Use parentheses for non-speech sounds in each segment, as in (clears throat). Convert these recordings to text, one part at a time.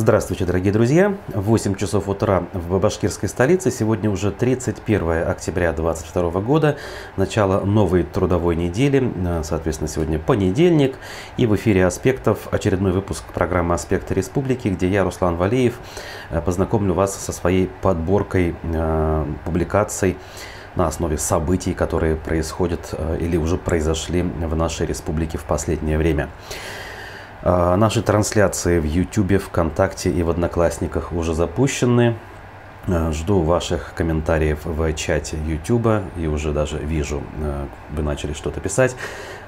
Здравствуйте, дорогие друзья! 8 часов утра в башкирской столице. Сегодня уже 31 октября 2022 года. Начало новой трудовой недели. Соответственно, сегодня понедельник. И в эфире «Аспектов» очередной выпуск программы «Аспекты Республики», где я, Руслан Валеев, познакомлю вас со своей подборкой э, публикаций на основе событий, которые происходят э, или уже произошли в нашей республике в последнее время. А, наши трансляции в YouTube, ВКонтакте и в Одноклассниках уже запущены. А, жду ваших комментариев в чате YouTube и уже даже вижу, а, вы начали что-то писать.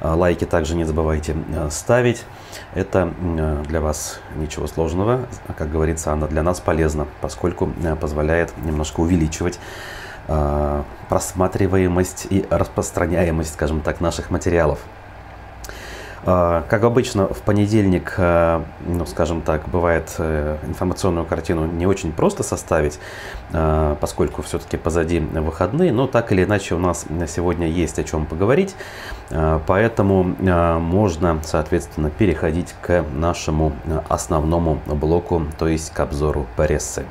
Лайки также не забывайте ставить. Это для вас ничего сложного. Как говорится, она для нас полезна, поскольку позволяет немножко увеличивать просматриваемость и распространяемость, скажем так, наших материалов. А, как обычно, в понедельник, э, ну, скажем так, бывает э, информационную картину не очень просто составить, э, поскольку все-таки позади выходные, но так или иначе у нас сегодня есть о чем поговорить, поэтому можно, соответственно, переходить к нашему основному блоку, то есть к обзору прессы.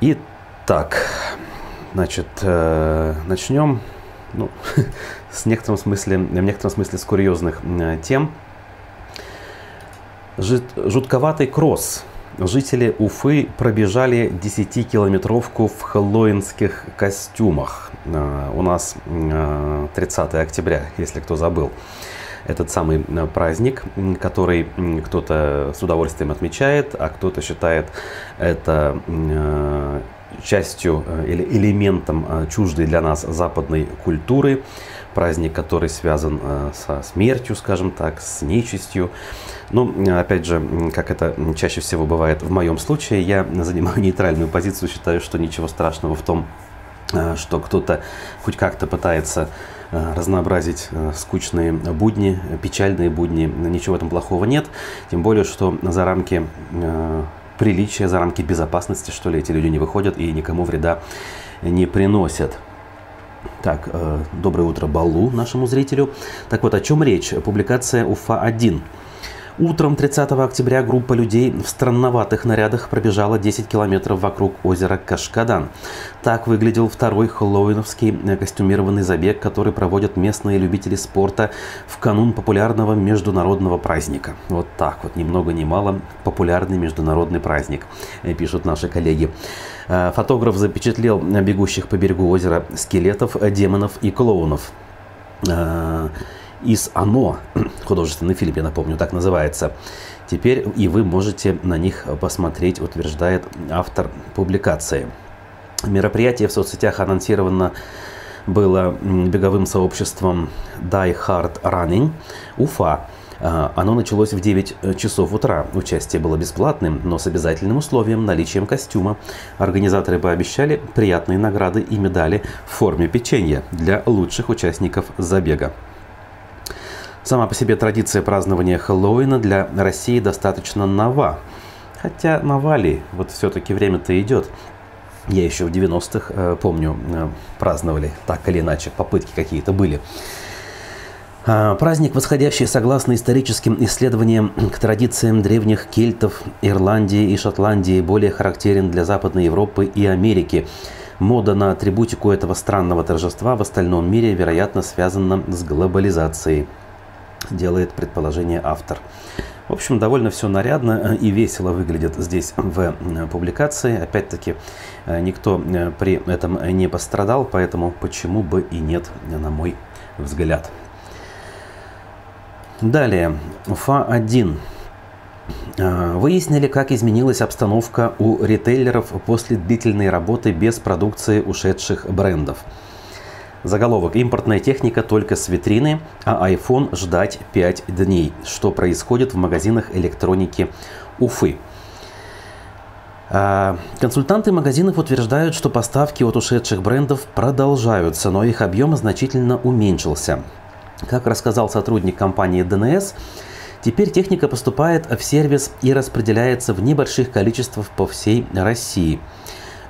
Итак, значит, начнем ну, (laughs) с некотором смысле, в некотором смысле с курьезных тем. Жутковатый кросс. Жители Уфы пробежали 10-километровку в хэллоуинских костюмах. А, у нас 30 а, октября, если кто забыл. Этот самый праздник, который кто-то с удовольствием отмечает, а кто-то считает это частью э, или элементом э, чуждой для нас западной культуры, праздник, который связан э, со смертью, скажем так, с нечистью. Ну, опять же, как это чаще всего бывает в моем случае, я (laughs) занимаю нейтральную позицию, считаю, что ничего страшного в том, что кто-то хоть как-то пытается разнообразить скучные будни, печальные будни. Ничего в этом плохого нет. Тем более, что за рамки приличия, за рамки безопасности, что ли, эти люди не выходят и никому вреда не приносят. Так, э, доброе утро Балу, нашему зрителю. Так вот, о чем речь? Публикация УФА-1. Утром 30 октября группа людей в странноватых нарядах пробежала 10 километров вокруг озера Кашкадан. Так выглядел второй хэллоуиновский э, костюмированный забег, который проводят местные любители спорта в канун популярного международного праздника. Вот так вот, ни много ни мало, популярный международный праздник, э, пишут наши коллеги. Э, фотограф запечатлел бегущих по берегу озера скелетов, демонов и клоунов из «Оно», (clears throat) художественный фильм, я напомню, так называется. Теперь и вы можете на них посмотреть, утверждает автор публикации. Мероприятие в соцсетях анонсировано было беговым сообществом Die Hard Running Уфа. А, оно началось в 9 часов утра. Участие было бесплатным, но с обязательным условием наличием костюма. Организаторы пообещали приятные награды и медали в форме печенья для лучших участников забега. Сама по себе традиция празднования Хэллоуина для России достаточно нова. Хотя нова ли? Вот все-таки время-то идет. Я еще в 90-х, э, помню, э, праздновали так или иначе, попытки какие-то были. А, праздник, восходящий согласно историческим исследованиям к традициям древних кельтов, Ирландии и Шотландии, более характерен для Западной Европы и Америки. Мода на атрибутику этого странного торжества в остальном мире, вероятно, связана с глобализацией делает предположение автор. В общем, довольно все нарядно и весело выглядит здесь в э, публикации. Опять-таки, э, никто э, при этом не пострадал, поэтому почему бы и нет, на мой взгляд. Далее, УФА-1. Выяснили, как изменилась обстановка у ритейлеров после длительной работы без продукции ушедших брендов. Заголовок «Импортная техника только с витрины, а iPhone ждать 5 дней». Что происходит в магазинах электроники Уфы? А, консультанты магазинов утверждают, что поставки от ушедших брендов продолжаются, но их объем значительно уменьшился. Как рассказал сотрудник компании ДНС, теперь техника поступает в сервис и распределяется в небольших количествах по всей России –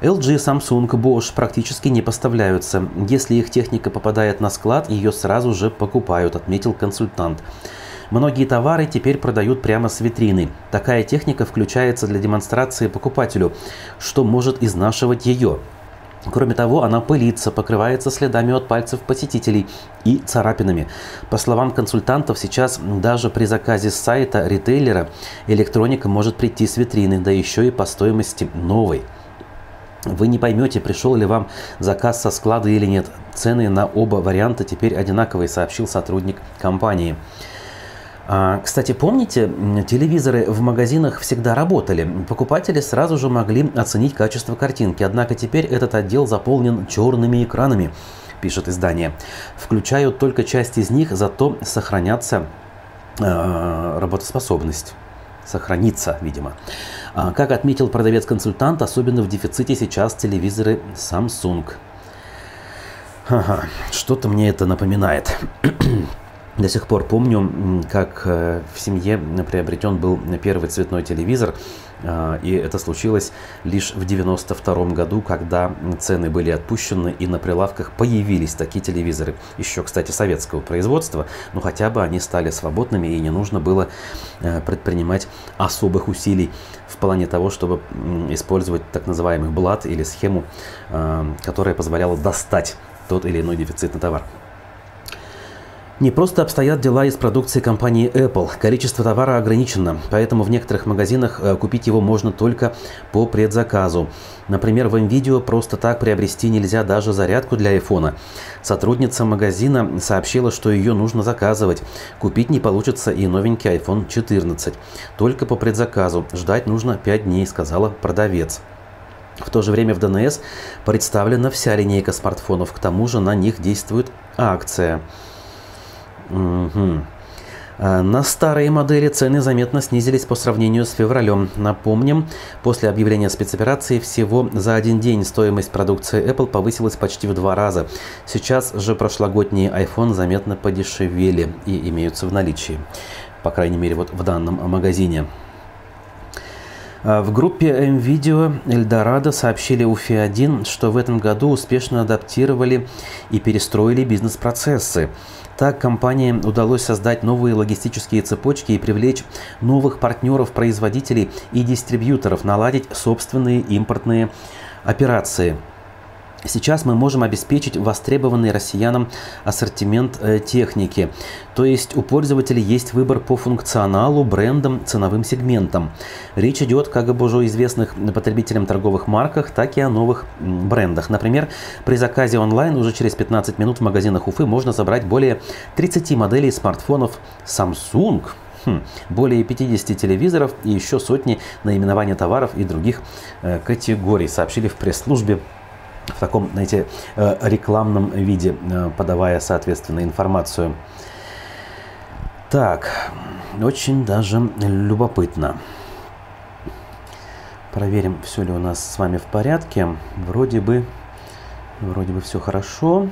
LG, Samsung, Bosch практически не поставляются. Если их техника попадает на склад, ее сразу же покупают, отметил консультант. Многие товары теперь продают прямо с витрины. Такая техника включается для демонстрации покупателю, что может изнашивать ее. Кроме того, она пылится, покрывается следами от пальцев посетителей и царапинами. По словам консультантов, сейчас даже при заказе с сайта ритейлера электроника может прийти с витрины, да еще и по стоимости новой. Вы не поймете, пришел ли вам заказ со склада или нет. Цены на оба варианта теперь одинаковые, сообщил сотрудник компании. А, кстати, помните, телевизоры в магазинах всегда работали. Покупатели сразу же могли оценить качество картинки. Однако теперь этот отдел заполнен черными экранами, пишет издание. Включают только часть из них, зато сохранятся э, работоспособность. Сохранится, видимо. А, как отметил продавец-консультант, особенно в дефиците сейчас телевизоры Samsung. Ага, что-то мне это напоминает. (clears throat) До сих пор помню, как э, в семье приобретен был первый цветной телевизор, э, и это случилось лишь в 92 году, когда цены были отпущены и на прилавках появились такие телевизоры. Еще, кстати, советского производства, но хотя бы они стали свободными и не нужно было э, предпринимать особых усилий в плане того, чтобы использовать так называемый блат или схему, которая позволяла достать тот или иной дефицитный товар. Не просто обстоят дела из продукции компании Apple. Количество товара ограничено, поэтому в некоторых магазинах э, купить его можно только по предзаказу. Например, в NVIDIA просто так приобрести нельзя даже зарядку для iPhone. Сотрудница магазина сообщила, что ее нужно заказывать. Купить не получится и новенький iPhone 14. Только по предзаказу. Ждать нужно 5 дней, сказала продавец. В то же время в ДНС представлена вся линейка смартфонов. К тому же на них действует акция. Угу. На старые модели цены заметно снизились по сравнению с февралем. Напомним, после объявления спецоперации всего за один день стоимость продукции Apple повысилась почти в два раза. Сейчас же прошлогодние iPhone заметно подешевели и имеются в наличии. По крайней мере, вот в данном магазине. А, в группе MVideo Эльдорадо сообщили УФИ-1, что в этом году успешно адаптировали и перестроили бизнес-процессы. Так, компании удалось создать новые логистические цепочки и привлечь новых партнеров, производителей и дистрибьюторов, наладить собственные импортные операции – Сейчас мы можем обеспечить востребованный россиянам ассортимент э, техники. То есть у пользователей есть выбор по функционалу, брендам, ценовым сегментам. Речь идет как об уже известных потребителям торговых марках, так и о новых брендах. Например, при заказе онлайн уже через 15 минут в магазинах Уфы можно забрать более 30 моделей смартфонов Samsung, Хм, более 50 телевизоров и еще сотни наименований товаров и других э, категорий, сообщили в пресс-службе в таком, знаете, э, рекламном виде, э, подавая, соответственно, информацию. Так, очень даже любопытно. Проверим, все ли у нас с вами в порядке. Вроде бы, вроде бы все хорошо.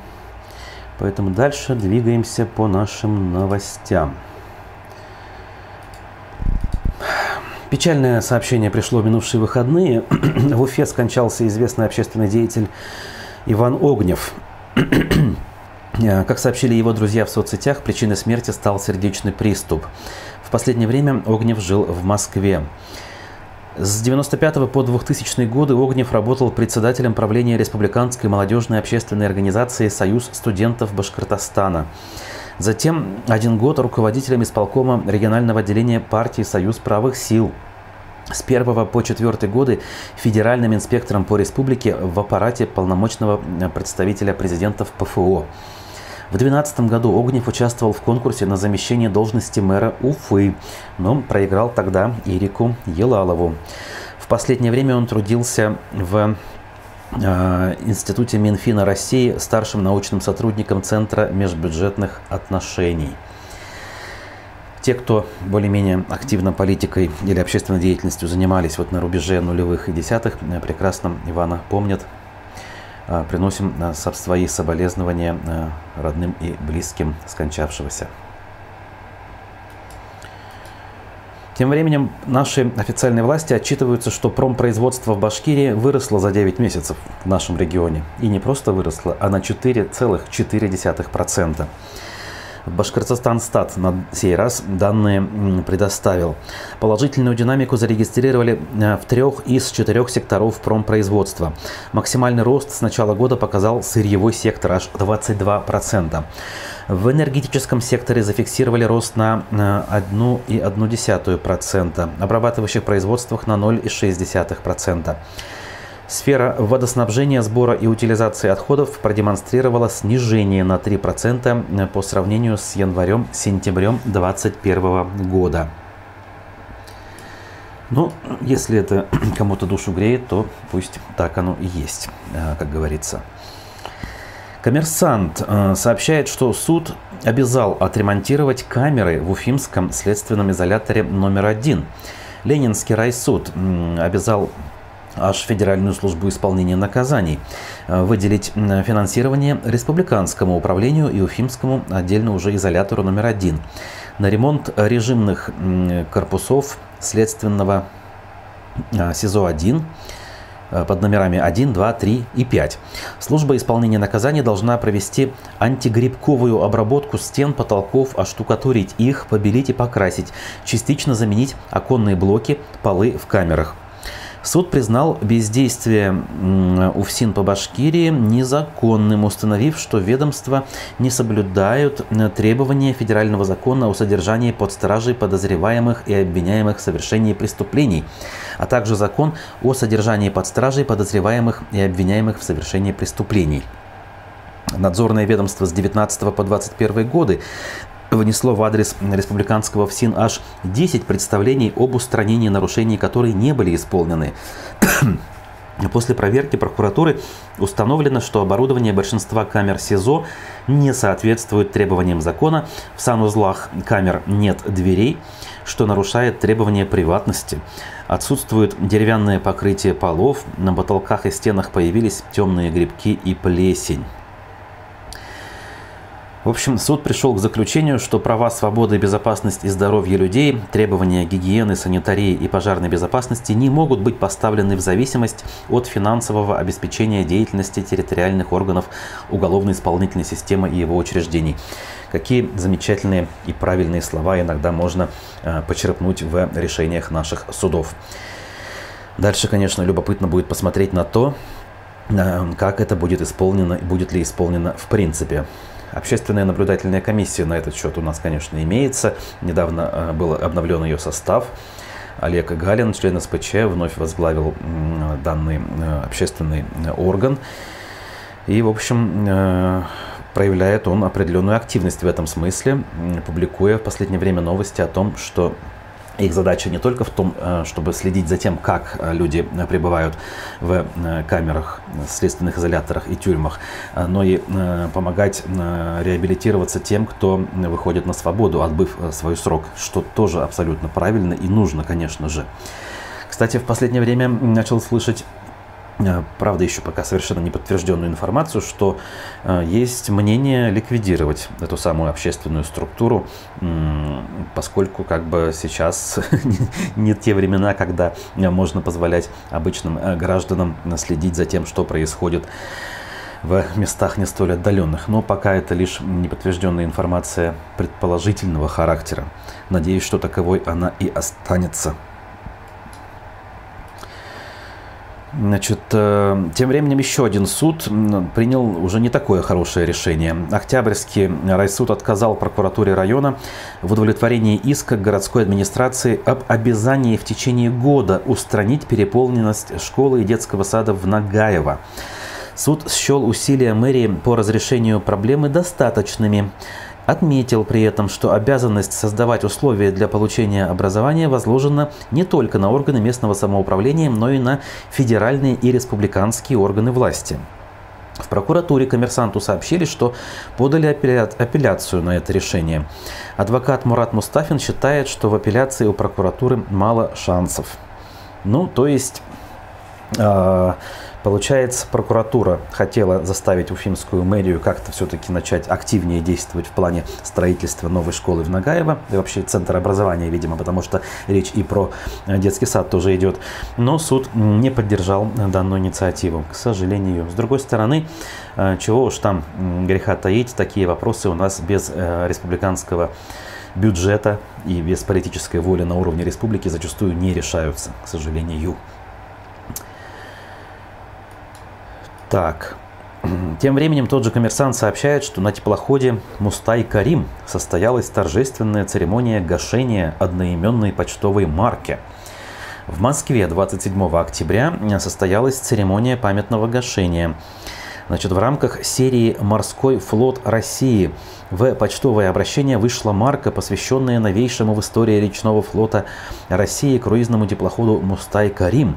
Поэтому дальше двигаемся по нашим новостям. Печальное сообщение пришло в минувшие выходные. (clears throat) в Уфе скончался известный общественный деятель Иван Огнев. (clears throat) Как сообщили его друзья в соцсетях, причиной смерти стал сердечный приступ. В последнее время Огнев жил в Москве. С 1995 по 2000 годы Огнев работал председателем правления Республиканской молодежной общественной организации «Союз студентов Башкортостана». Затем один год руководителем исполкома регионального отделения партии «Союз правых сил». С 1 по 4 годы федеральным инспектором по республике в аппарате полномочного представителя президента в ПФО. В 2012 году Огнев участвовал в конкурсе на замещение должности мэра Уфы, но проиграл тогда Ирику Елалову. В последнее время он трудился в Э, Институте Минфина России старшим научным сотрудником Центра межбюджетных отношений. Те, кто более-менее активно политикой или общественной деятельностью занимались вот на рубеже нулевых и десятых, э, прекрасно Ивана помнят. Э, приносим свои соболезнования родным и близким скончавшегося. Тем временем наши официальные власти отчитываются, что промпроизводство в Башкирии выросло за 9 месяцев в нашем регионе. И не просто выросло, а на 4,4%. Башкортостан стат на сей раз данные предоставил. Положительную динамику зарегистрировали э, в трех из четырех секторов промпроизводства. Максимальный рост с начала года показал сырьевой сектор аж 22%. В энергетическом секторе зафиксировали рост на 1,1%, обрабатывающих производствах на 0,6%. Сфера водоснабжения, сбора и утилизации отходов продемонстрировала снижение на 3% по сравнению с январем-сентябрем 2021 года. Ну, если это (clears throat) кому-то душу греет, то пусть так оно и есть, э, как говорится. Коммерсант э, сообщает, что суд обязал отремонтировать камеры в Уфимском следственном изоляторе номер один. Ленинский райсуд обязал аж Федеральную службу исполнения наказаний, э, выделить финансирование Республиканскому управлению и Уфимскому отдельно уже изолятору номер один на ремонт режимных корпусов следственного э, СИЗО-1 э, под номерами 1, 2, 3 и 5. Служба исполнения наказания должна провести антигрибковую обработку стен, потолков, оштукатурить их, побелить и покрасить, частично заменить оконные блоки, полы в камерах. Суд признал бездействие УФСИН по Башкирии незаконным, установив, что ведомства не соблюдают требования федерального закона о содержании под стражей подозреваемых и обвиняемых в совершении преступлений, а также закон о содержании под стражей подозреваемых и обвиняемых в совершении преступлений. Надзорное ведомство с 19 по 21 годы внесло в адрес республиканского ФСИН аж 10 представлений об устранении нарушений, которые не были исполнены. (clears throat) После проверки прокуратуры установлено, что оборудование большинства камер СИЗО не соответствует требованиям закона. В санузлах камер нет дверей, что нарушает требования приватности. Отсутствует деревянное покрытие полов, на потолках и стенах появились темные грибки и плесень. В общем, суд пришел к заключению, что права, свободы, безопасность и здоровье людей, требования гигиены, санитарии и пожарной безопасности не могут быть поставлены в зависимость от финансового обеспечения деятельности территориальных органов уголовно-исполнительной системы и его учреждений. Какие замечательные и правильные слова иногда можно э, почерпнуть в решениях наших судов. Дальше, конечно, любопытно будет посмотреть на то, э, как это будет исполнено и будет ли исполнено в принципе. Общественная наблюдательная комиссия на этот счет у нас, конечно, имеется. Недавно э, был обновлен ее состав. Олег Галин, член СПЧ, вновь возглавил данный э, общественный э, орган. И, в общем, проявляет он определенную активность в этом смысле, публикуя в последнее время новости о том, что их задача не только в том, э, чтобы следить за тем, как э, люди э, пребывают в камерах, следственных изоляторах и тюрьмах, но и помогать реабилитироваться тем, кто выходит на свободу, отбыв свой срок, что тоже абсолютно правильно и нужно, конечно же. Кстати, в последнее время начал слышать правда, еще пока совершенно не подтвержденную информацию, что э, есть мнение ликвидировать эту самую общественную структуру, поскольку как бы сейчас (laughs) не те времена, когда можно позволять обычным э, гражданам следить за тем, что происходит в местах не столь отдаленных. Но пока это лишь неподтвержденная информация предположительного характера. Надеюсь, что таковой она и останется. Значит, э, тем временем еще один суд принял уже не такое хорошее решение. Октябрьский райсуд отказал прокуратуре района в удовлетворении иска городской администрации об обязании в течение года устранить переполненность школы и детского сада в Нагаево. Суд счел усилия мэрии по разрешению проблемы достаточными. Отметил при этом, что обязанность создавать условия для получения образования возложена не только на органы местного самоуправления, но и на федеральные и республиканские органы власти. В прокуратуре коммерсанту сообщили, что подали апелляцию на это решение. Адвокат Мурат Мустафин считает, что в апелляции у прокуратуры мало шансов. Ну, то есть, э, Получается, прокуратура хотела заставить Уфимскую мэрию как-то все-таки начать активнее действовать в плане строительства новой школы в Нагаево, и вообще центр образования, видимо, потому что речь и про детский сад тоже идет. Но суд не поддержал данную инициативу, к сожалению. С другой стороны, э, чего уж там греха таить, такие вопросы у нас без э, республиканского бюджета и без политической воли на уровне республики зачастую не решаются, к сожалению. Так. Тем временем тот же коммерсант сообщает, что на теплоходе Мустай Карим состоялась торжественная церемония гашения одноименной почтовой марки. В Москве 27 октября состоялась церемония памятного гашения. Значит, в рамках серии «Морской флот России» в почтовое обращение вышла марка, посвященная новейшему в истории речного флота России круизному теплоходу «Мустай Карим».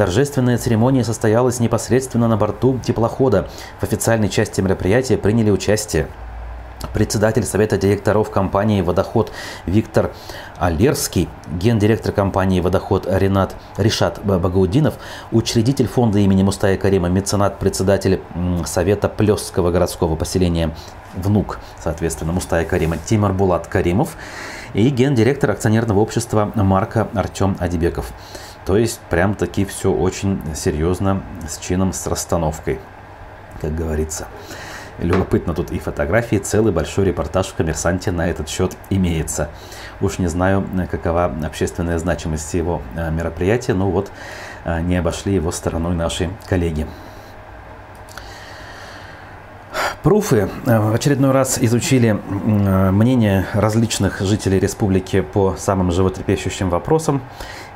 Торжественная церемония состоялась непосредственно на борту теплохода. В официальной части мероприятия приняли участие председатель Совета директоров компании «Водоход» Виктор Алерский, гендиректор компании «Водоход» Ренат Ришат Багаудинов, учредитель фонда имени Мустая Карима, меценат, председатель Совета Плесского городского поселения внук, соответственно, Мустая Карима Тимар Булат Каримов и гендиректор акционерного общества Марка Артем Адибеков. То есть прям таки все очень серьезно, с чином, с расстановкой, как говорится. Любопытно тут и фотографии, целый большой репортаж в «Коммерсанте» на этот счет имеется. Уж не знаю, какова общественная значимость его э, мероприятия, но вот э, не обошли его стороной наши коллеги. Пруфы э, в очередной раз изучили мнение различных жителей республики по самым животрепещущим вопросам.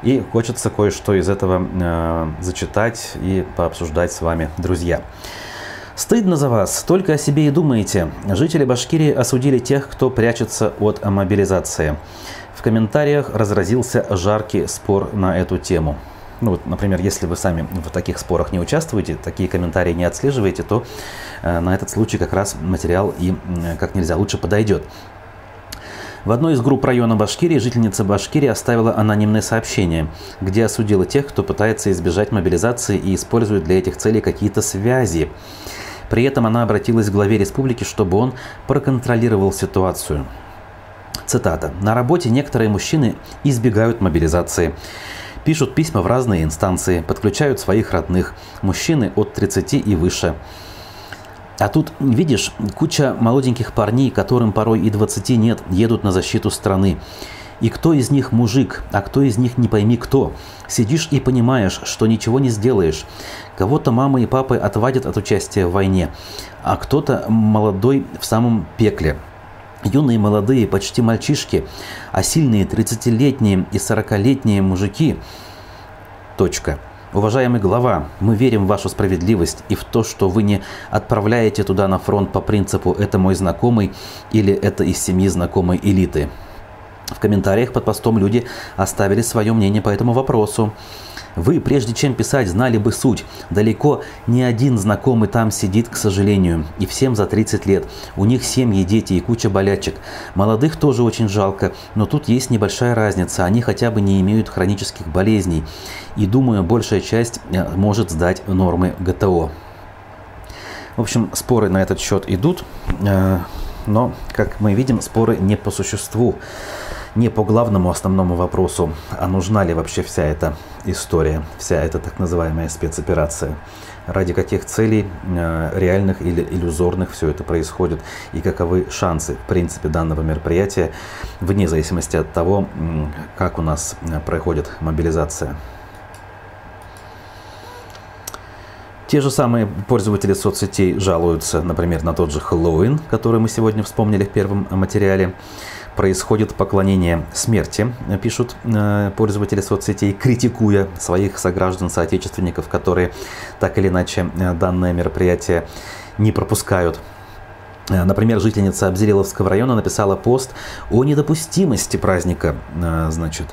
И хочется кое-что из этого э, зачитать и пообсуждать с вами, друзья. Стыдно за вас, только о себе и думаете. Жители Башкирии осудили тех, кто прячется от мобилизации. В комментариях разразился жаркий спор на эту тему. Ну вот, например, если вы сами в таких спорах не участвуете, такие комментарии не отслеживаете, то э, на этот случай как раз материал и э, как нельзя лучше подойдет. В одной из групп района Башкирии жительница Башкирии оставила анонимное сообщение, где осудила тех, кто пытается избежать мобилизации и использует для этих целей какие-то связи. При этом она обратилась к главе республики, чтобы он проконтролировал ситуацию. Цитата. «На работе некоторые мужчины избегают мобилизации. Пишут письма в разные инстанции, подключают своих родных, мужчины от 30 и выше. А тут, видишь, куча молоденьких парней, которым порой и 20 нет, едут на защиту страны. И кто из них мужик, а кто из них не пойми кто. Сидишь и понимаешь, что ничего не сделаешь. Кого-то мамы и папы отвадят от участия в войне, а кто-то молодой в самом пекле. Юные молодые, почти мальчишки, а сильные 30-летние и 40-летние мужики. Точка. Уважаемый глава, мы верим в вашу справедливость и в то, что вы не отправляете туда на фронт по принципу «это мой знакомый» или «это из семьи знакомой элиты». В комментариях под постом люди оставили свое мнение по этому вопросу. Вы, прежде чем писать, знали бы суть. Далеко не один знакомый там сидит, к сожалению. И всем за 30 лет. У них семьи, дети и куча болячек. Молодых тоже очень жалко, но тут есть небольшая разница. Они хотя бы не имеют хронических болезней. И думаю, большая часть э, может сдать нормы ГТО. В общем, споры на этот счет идут. Э, но, как мы видим, споры не по существу не по главному основному вопросу, а нужна ли вообще вся эта история, вся эта так называемая спецоперация. Ради каких целей, э, реальных или иллюзорных, все это происходит, и каковы шансы, в принципе, данного мероприятия, вне зависимости от того, как у нас э, проходит мобилизация. Те же самые пользователи соцсетей жалуются, например, на тот же Хэллоуин, который мы сегодня вспомнили в первом материале происходит поклонение смерти, пишут э, пользователи соцсетей, критикуя своих сограждан-соотечественников, которые так или иначе э, данное мероприятие не пропускают. Э, например, жительница Абзериловского района написала пост о недопустимости праздника. Значит,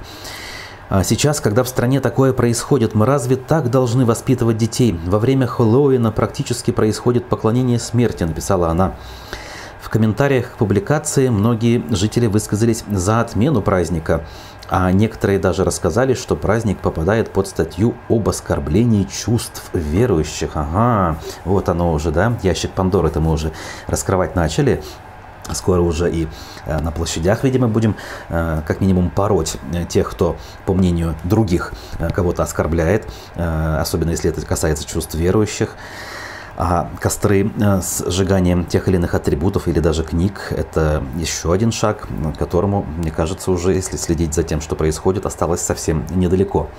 «А Сейчас, когда в стране такое происходит, мы разве так должны воспитывать детей? Во время Хэллоуина практически происходит поклонение смерти, написала она комментариях к публикации многие жители высказались за отмену праздника. А некоторые даже рассказали, что праздник попадает под статью об оскорблении чувств верующих. Ага, вот оно уже, да, ящик Пандоры это мы уже раскрывать начали. Скоро уже и э, на площадях, видимо, будем э, как минимум пороть э, тех, кто, по мнению других, кого-то оскорбляет, особенно если это касается чувств верующих. А костры с сжиганием тех или иных атрибутов или даже книг – это еще один шаг, которому, мне кажется, уже, если следить за тем, что происходит, осталось совсем недалеко.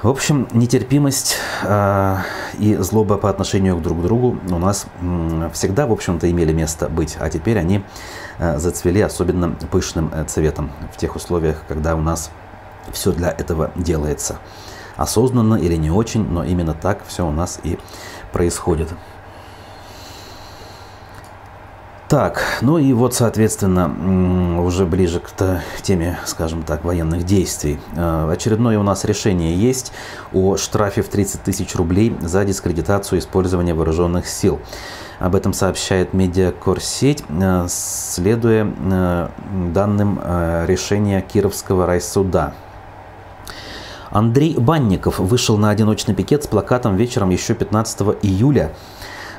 В общем, нетерпимость э, и злоба по отношению друг к другу у нас э, всегда, в общем-то, имели место быть, а теперь они э, зацвели особенно пышным э, цветом в тех условиях, когда у нас все для этого делается. Осознанно или не очень, но именно так все у нас и происходит. Так, ну и вот, соответственно, уже ближе к теме, скажем так, военных действий. Э, очередное у нас решение есть о штрафе в 30 тысяч рублей за дискредитацию использования вооруженных сил. Об этом сообщает медиакорсеть, э, следуя э, данным решения Кировского райсуда. Андрей Банников вышел на одиночный пикет с плакатом вечером еще 15 июля.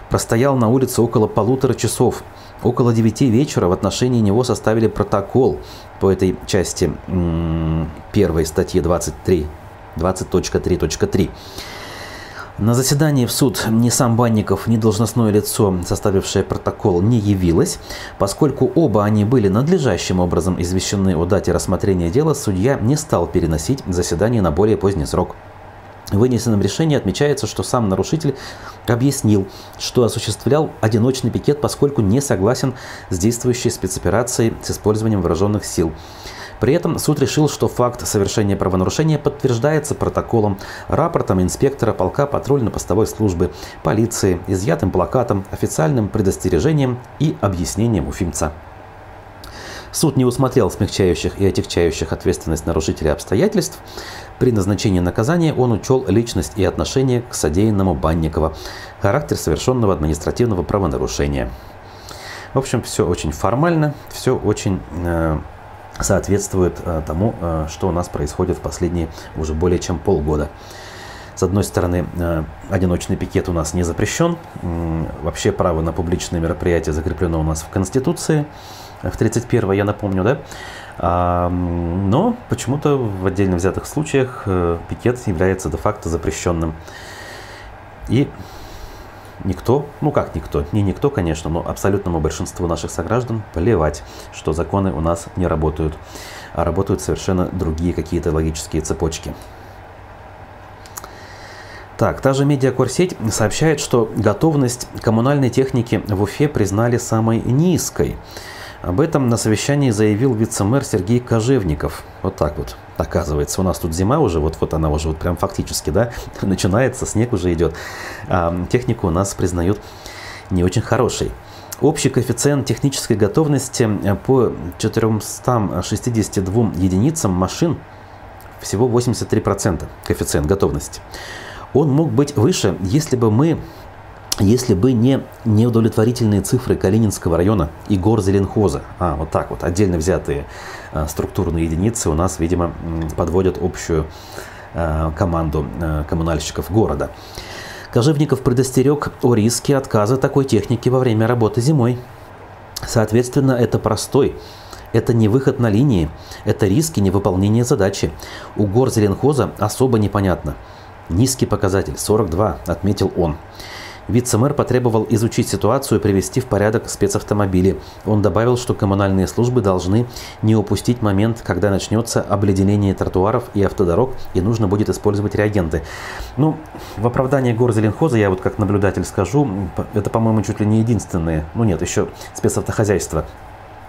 Простоял на улице около полутора часов – Около 9 вечера в отношении него составили протокол по этой части первой статьи 23, 20.3.3. На заседании в суд ни сам Банников, ни должностное лицо, составившее протокол, не явилось. Поскольку оба они были надлежащим образом извещены о дате рассмотрения дела, судья не стал переносить заседание на более поздний срок. В вынесенном решении отмечается, что сам нарушитель объяснил, что осуществлял одиночный пикет, поскольку не согласен с действующей спецоперацией с использованием вооруженных сил. При этом суд решил, что факт совершения правонарушения подтверждается протоколом, рапортом инспектора полка патрульно-постовой службы, полиции, изъятым плакатом, официальным предостережением и объяснением уфимца. Суд не усмотрел смягчающих и отягчающих ответственность нарушителя обстоятельств. При назначении наказания он учел личность и отношение к содеянному Банникова, характер совершенного административного правонарушения. В общем, все очень формально, все очень э, соответствует э, тому, э, что у нас происходит в последние уже более чем полгода. С одной стороны, э, одиночный пикет у нас не запрещен. Вообще право на публичные мероприятия закреплено у нас в Конституции. В 31 я напомню, да? Но почему-то в отдельно взятых случаях пикет является де-факто запрещенным. И никто, ну как никто, не никто, конечно, но абсолютному большинству наших сограждан плевать, что законы у нас не работают, а работают совершенно другие какие-то логические цепочки. Так, та же медиакорсеть сообщает, что готовность коммунальной техники в Уфе признали самой низкой. Об этом на совещании заявил вице-мэр Сергей Кожевников. Вот так вот. Оказывается, у нас тут зима уже, вот, вот она уже вот прям фактически, да, (laughs) начинается, снег уже идет. А технику у нас признают не очень хорошей. Общий коэффициент технической готовности по 462 единицам машин всего 83% коэффициент готовности. Он мог быть выше, если бы мы если бы не неудовлетворительные цифры Калининского района и гор Зеленхоза, а, вот так вот, отдельно взятые а, структурные единицы у нас, видимо, подводят общую а, команду а, коммунальщиков города. Кожевников предостерег о риске отказа такой техники во время работы зимой. Соответственно, это простой, это не выход на линии, это риски невыполнения задачи. У гор Зеленхоза особо непонятно. Низкий показатель, 42, отметил он. Вице-мэр потребовал изучить ситуацию и привести в порядок спецавтомобили. Он добавил, что коммунальные службы должны не упустить момент, когда начнется обледенение тротуаров и автодорог, и нужно будет использовать реагенты. Ну, в оправдании горзеленхоза, я вот как наблюдатель скажу, это, по-моему, чуть ли не единственные, ну нет, еще спецавтохозяйства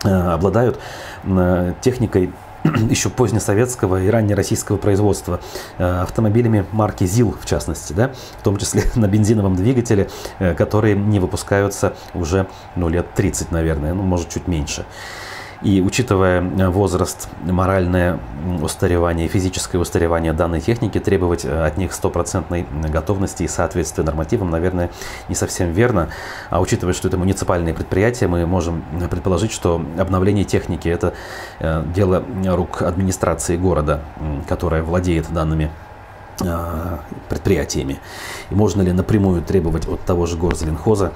э, обладают э, техникой (clears throat) еще позднесоветского и раннероссийского производства э, автомобилями марки ЗИЛ, в частности, да, в том числе (laughs) на бензиновом двигателе, э, которые не выпускаются уже ну, лет 30, наверное, ну, может, чуть меньше. И учитывая возраст, моральное устаревание, физическое устаревание данной техники, требовать от них стопроцентной готовности и соответствия нормативам, наверное, не совсем верно. А учитывая, что это муниципальные предприятия, мы можем предположить, что обновление техники – это дело рук администрации города, которая владеет данными предприятиями. И можно ли напрямую требовать от того же Горзеленхоза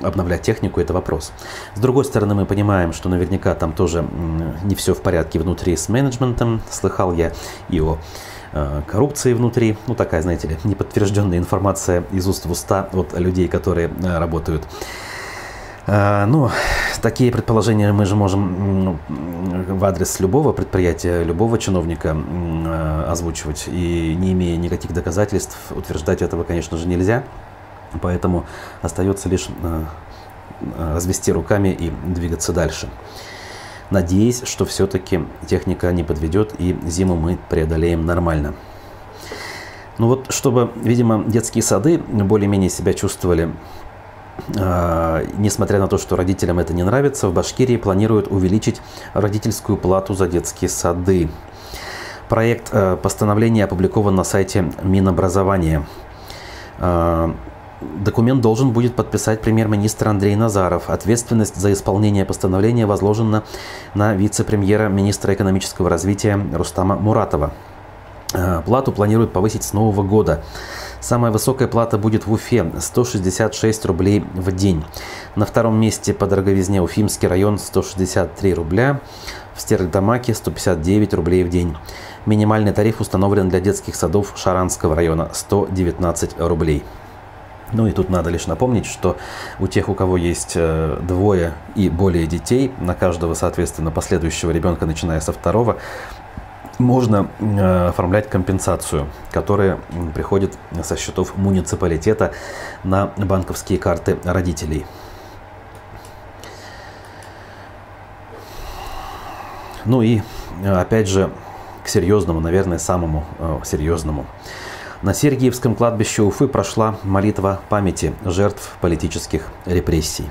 обновлять технику, это вопрос. С другой стороны, мы понимаем, что наверняка там тоже не все в порядке внутри с менеджментом. Слыхал я и о а, коррупции внутри. Ну, такая, знаете ли, неподтвержденная информация из уст в уста от людей, которые а, работают а, ну, такие предположения мы же можем в адрес любого предприятия, любого чиновника озвучивать. И не имея никаких доказательств, утверждать этого, конечно же, нельзя. Поэтому остается лишь а, развести руками и двигаться дальше. Надеясь, что все-таки техника не подведет и зиму мы преодолеем нормально. Ну вот, чтобы, видимо, детские сады более-менее себя чувствовали а, несмотря на то, что родителям это не нравится, в Башкирии планируют увеличить родительскую плату за детские сады. Проект э, постановления опубликован на сайте Минобразования. Документ должен будет подписать премьер-министр Андрей Назаров. Ответственность за исполнение постановления возложена на вице-премьера министра экономического развития Рустама Муратова. А, плату планируют повысить с нового года. Самая высокая плата будет в Уфе – 166 рублей в день. На втором месте по дороговизне Уфимский район – 163 рубля. В Стерлитамаке – 159 рублей в день. Минимальный тариф установлен для детских садов Шаранского района – 119 рублей. Ну и тут надо лишь напомнить, что у тех, у кого есть э, двое и более детей, на каждого, соответственно, последующего ребенка, начиная со второго, можно э, оформлять компенсацию, которая приходит со счетов муниципалитета на банковские карты родителей. Ну и опять же к серьезному, наверное, самому э, серьезному. На Сергиевском кладбище Уфы прошла молитва памяти жертв политических репрессий.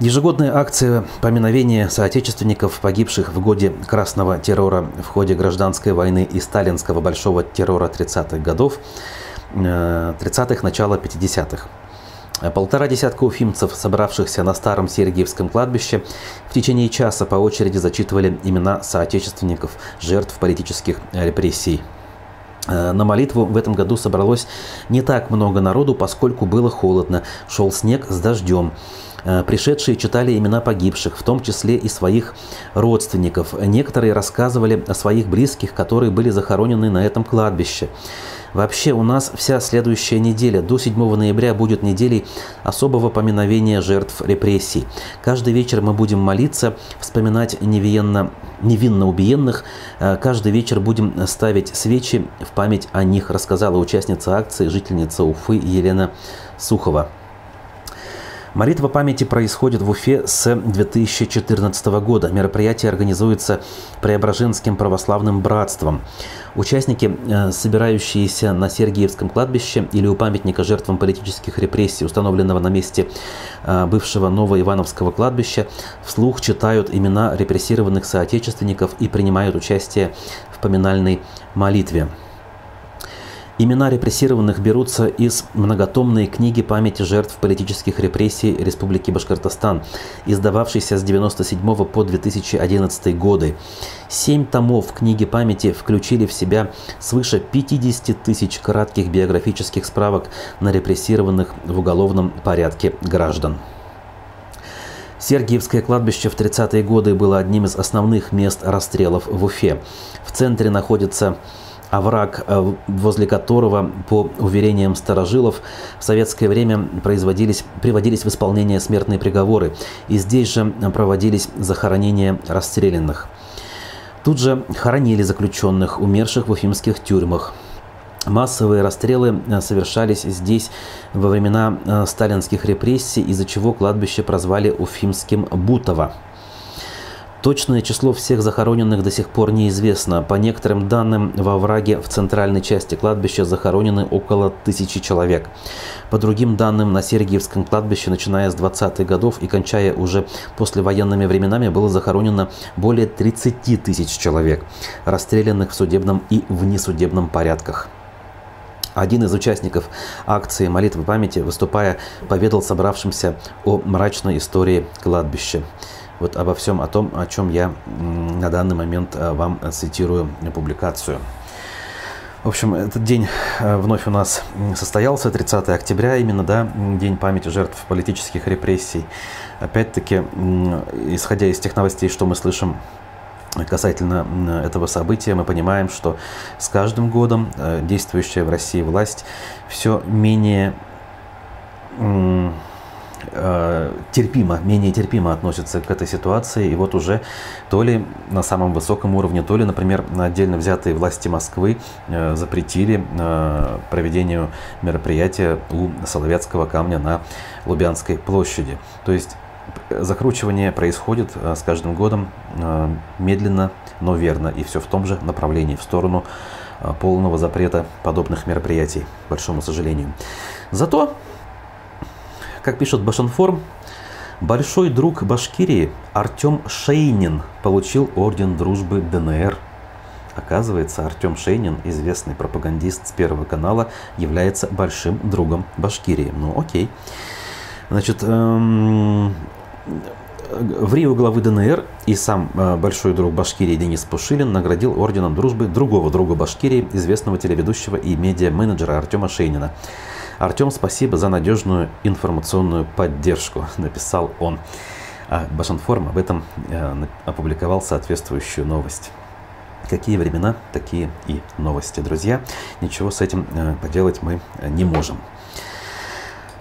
Ежегодная акция поминовения соотечественников, погибших в годе красного террора в ходе гражданской войны и сталинского большого террора 30-х годов, 30-х, э, начала 50-х. Полтора десятка уфимцев, собравшихся на старом Сергиевском кладбище, в течение часа по очереди зачитывали имена соотечественников, жертв политических репрессий. Э, на молитву в этом году собралось не так много народу, поскольку было холодно, шел снег с дождем. Э, пришедшие читали имена погибших, в том числе и своих родственников. Некоторые рассказывали о своих близких, которые были захоронены на этом кладбище. Вообще у нас вся следующая неделя до 7 ноября будет неделей особого поминовения жертв репрессий. Каждый вечер мы будем молиться, вспоминать невинно, невинно убиенных. Э, каждый вечер будем ставить свечи в память о них, рассказала участница акции, жительница Уфы Елена Сухова. Молитва памяти происходит в Уфе с 2014 года. Мероприятие организуется Преображенским православным братством. Участники, э, собирающиеся на Сергиевском кладбище или у памятника жертвам политических репрессий, установленного на месте э, бывшего Новоивановского кладбища, вслух читают имена репрессированных соотечественников и принимают участие в поминальной молитве. Имена репрессированных берутся из многотомной книги памяти жертв политических репрессий Республики Башкортостан, издававшейся с 1997 по 2011 годы. Семь томов книги памяти включили в себя свыше 50 тысяч кратких биографических справок на репрессированных в уголовном порядке граждан. Сергиевское кладбище в 30-е годы было одним из основных мест расстрелов в Уфе. В центре находится овраг, э, возле которого, по уверениям старожилов, в советское время производились, приводились в исполнение смертные приговоры, и здесь же проводились захоронения расстрелянных. Тут же хоронили заключенных, умерших в уфимских тюрьмах. Массовые расстрелы э, совершались здесь во времена э, сталинских репрессий, из-за чего кладбище прозвали Уфимским Бутово. Точное число всех захороненных до сих пор неизвестно. По некоторым данным, во враге в центральной части кладбища захоронены около тысячи человек. По другим данным, на Сергиевском кладбище, начиная с 20-х годов и кончая уже послевоенными временами, было захоронено более 30 тысяч человек, расстрелянных в судебном и внесудебном порядках. Один из участников акции молитвы памяти, выступая, поведал собравшимся о мрачной истории кладбища. Вот обо всем о том, о чем я на данный момент э, вам цитирую публикацию. В общем, этот день э, вновь у нас состоялся, 30 октября, именно, да, День памяти жертв политических репрессий. Опять-таки, исходя из тех новостей, что мы слышим касательно этого события, мы понимаем, что с каждым годом э, действующая в России власть все менее терпимо, менее терпимо относятся к этой ситуации. И вот уже то ли на самом высоком уровне, то ли, например, на отдельно взятые власти Москвы э, запретили э, проведению мероприятия у Соловецкого камня на Лубянской площади. То есть закручивание происходит с каждым годом медленно, но верно, и все в том же направлении, в сторону полного запрета подобных мероприятий, к большому сожалению. Зато как пишет Башинформ, большой друг Башкирии Артем Шейнин получил орден дружбы ДНР. Оказывается, Артем Шейнин, известный пропагандист с Первого канала, является большим другом Башкирии. Ну, окей. Значит, эм, в Рио главы ДНР и сам э, большой друг Башкирии Денис Пушилин наградил орденом дружбы другого друга Башкирии, известного телеведущего и медиа-менеджера Артема Шейнина. Артем, спасибо за надежную информационную поддержку, (laughs) написал он. А Башинформ об этом э, опубликовал соответствующую новость. Какие времена, такие и новости, друзья. Ничего с этим э, поделать мы не можем.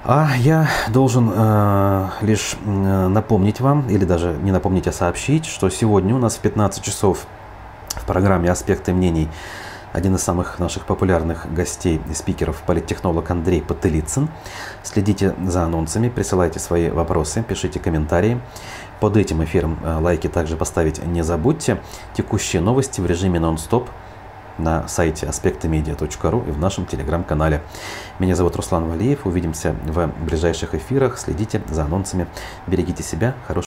А я должен э, лишь э, напомнить вам, или даже не напомнить, а сообщить, что сегодня у нас в 15 часов в программе «Аспекты мнений» один из самых наших популярных гостей и спикеров, политтехнолог Андрей Потылицын. Следите за анонсами, присылайте свои вопросы, пишите комментарии. Под этим эфиром э, лайки также поставить не забудьте. Текущие новости в режиме нон-стоп на сайте аспектомедиа.ру и в нашем телеграм-канале. Меня зовут Руслан Валиев. Увидимся в ближайших эфирах. Следите за анонсами. Берегите себя. Хорошего